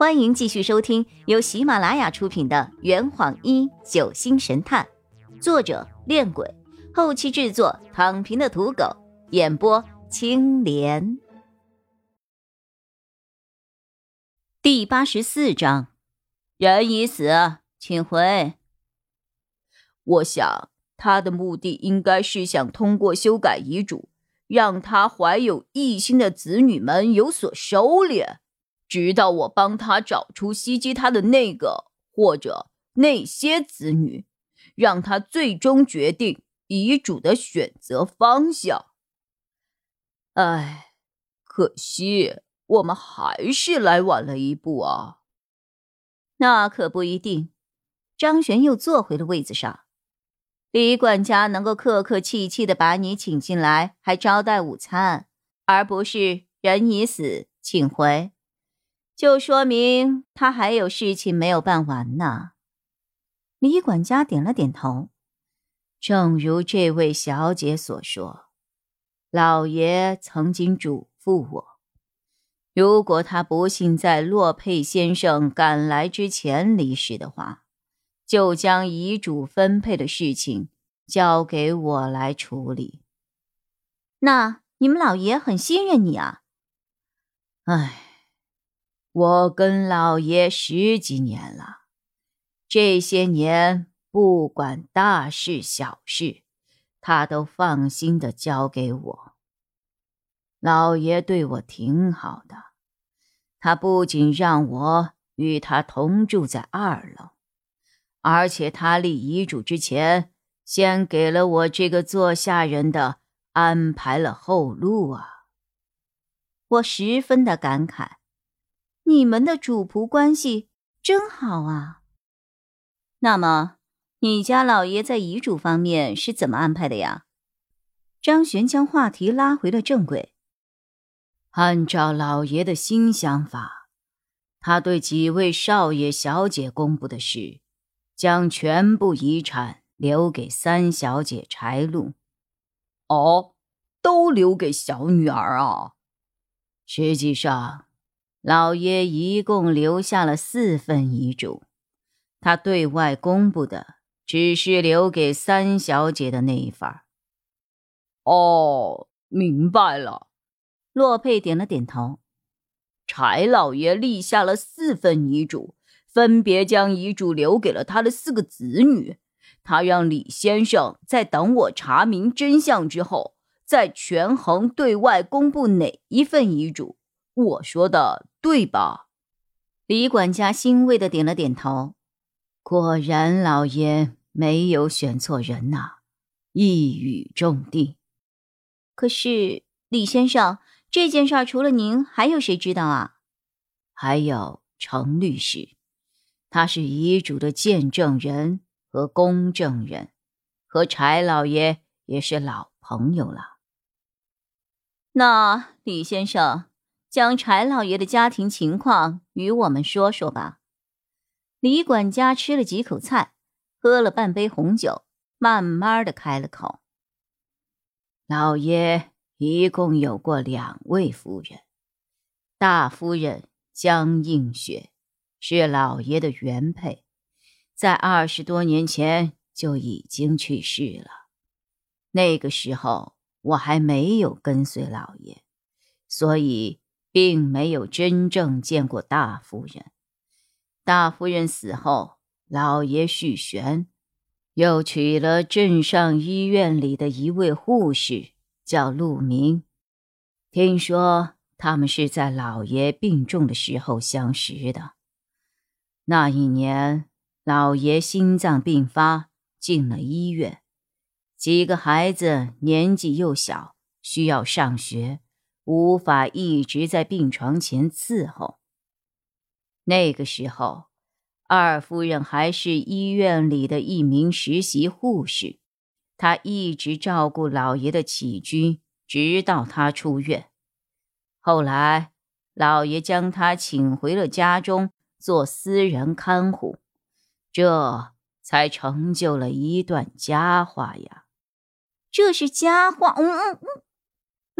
欢迎继续收听由喜马拉雅出品的《圆谎一九星神探》，作者：恋鬼，后期制作：躺平的土狗，演播：青莲。第八十四章，人已死，请回。我想他的目的应该是想通过修改遗嘱，让他怀有异心的子女们有所收敛。直到我帮他找出袭击他的那个或者那些子女，让他最终决定遗嘱的选择方向。唉，可惜我们还是来晚了一步啊。那可不一定。张璇又坐回了位子上。李管家能够客客气气的把你请进来，还招待午餐，而不是人已死，请回。就说明他还有事情没有办完呢。李管家点了点头。正如这位小姐所说，老爷曾经嘱咐我，如果他不幸在洛佩先生赶来之前离世的话，就将遗嘱分配的事情交给我来处理。那你们老爷很信任你啊？唉。我跟老爷十几年了，这些年不管大事小事，他都放心的交给我。老爷对我挺好的，他不仅让我与他同住在二楼，而且他立遗嘱之前，先给了我这个做下人的安排了后路啊。我十分的感慨。你们的主仆关系真好啊！那么，你家老爷在遗嘱方面是怎么安排的呀？张璇将话题拉回了正轨。按照老爷的新想法，他对几位少爷小姐公布的是，将全部遗产留给三小姐柴禄。哦，都留给小女儿啊？实际上。老爷一共留下了四份遗嘱，他对外公布的只是留给三小姐的那一份。哦，明白了。洛佩点了点头。柴老爷立下了四份遗嘱，分别将遗嘱留给了他的四个子女。他让李先生在等我查明真相之后，再权衡对外公布哪一份遗嘱。我说的对吧？李管家欣慰的点了点头。果然，老爷没有选错人呐，一语中的。可是，李先生，这件事除了您，还有谁知道啊？还有程律师，他是遗嘱的见证人和公证人，和柴老爷也是老朋友了。那李先生。将柴老爷的家庭情况与我们说说吧。李管家吃了几口菜，喝了半杯红酒，慢慢的开了口：“老爷一共有过两位夫人，大夫人江映雪是老爷的原配，在二十多年前就已经去世了。那个时候我还没有跟随老爷，所以。”并没有真正见过大夫人。大夫人死后，老爷续弦，又娶了镇上医院里的一位护士，叫陆明。听说他们是在老爷病重的时候相识的。那一年，老爷心脏病发，进了医院，几个孩子年纪又小，需要上学。无法一直在病床前伺候。那个时候，二夫人还是医院里的一名实习护士，她一直照顾老爷的起居，直到他出院。后来，老爷将她请回了家中做私人看护，这才成就了一段佳话呀。这是佳话，嗯嗯嗯。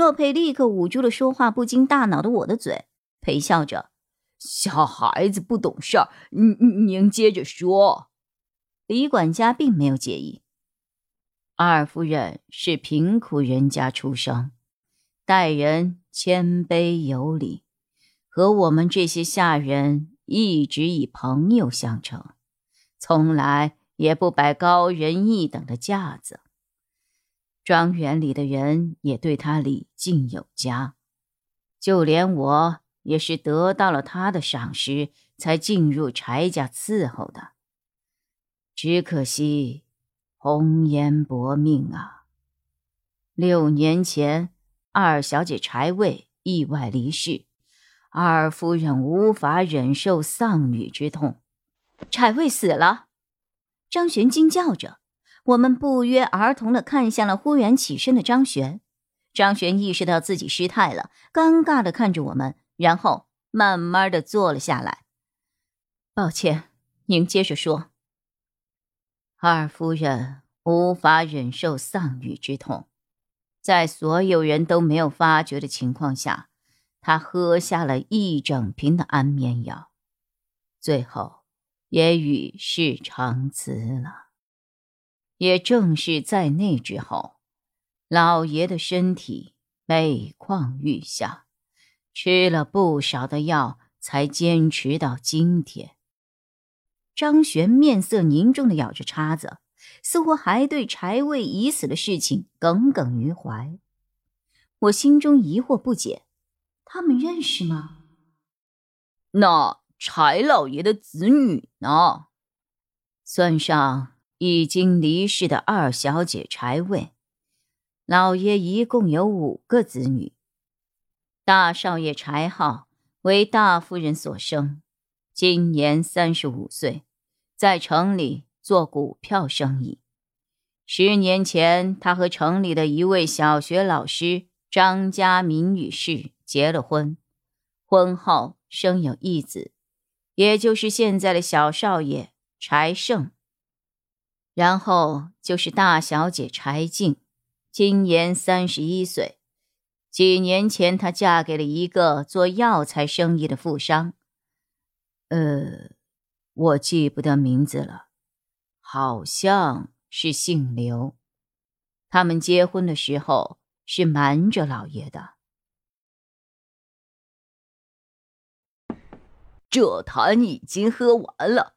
洛佩立刻捂住了说话不经大脑的我的嘴，陪笑着：“小孩子不懂事儿，您您接着说。李管家并没有介意。二夫人是贫苦人家出生，待人谦卑有礼，和我们这些下人一直以朋友相称，从来也不摆高人一等的架子。庄园里的人也对他礼敬有加，就连我也是得到了他的赏识，才进入柴家伺候的。只可惜。红颜薄命啊！六年前，二小姐柴卫意外离世，二夫人无法忍受丧女之痛，柴卫死了。张璇惊叫着，我们不约而同的看向了忽然起身的张璇。张璇意识到自己失态了，尴尬的看着我们，然后慢慢的坐了下来。抱歉，您接着说。二夫人无法忍受丧女之痛，在所有人都没有发觉的情况下，她喝下了一整瓶的安眠药，最后也与世长辞了。也正是在那之后，老爷的身体每况愈下，吃了不少的药，才坚持到今天。张璇面色凝重的咬着叉子，似乎还对柴卫已死的事情耿耿于怀。我心中疑惑不解：他们认识吗？那柴老爷的子女呢？算上已经离世的二小姐柴卫，老爷一共有五个子女。大少爷柴浩为大夫人所生，今年三十五岁。在城里做股票生意。十年前，他和城里的一位小学老师张家明女士结了婚，婚后生有一子，也就是现在的小少爷柴胜。然后就是大小姐柴静，今年三十一岁。几年前，她嫁给了一个做药材生意的富商。呃。我记不得名字了，好像是姓刘。他们结婚的时候是瞒着老爷的。这坛已经喝完了，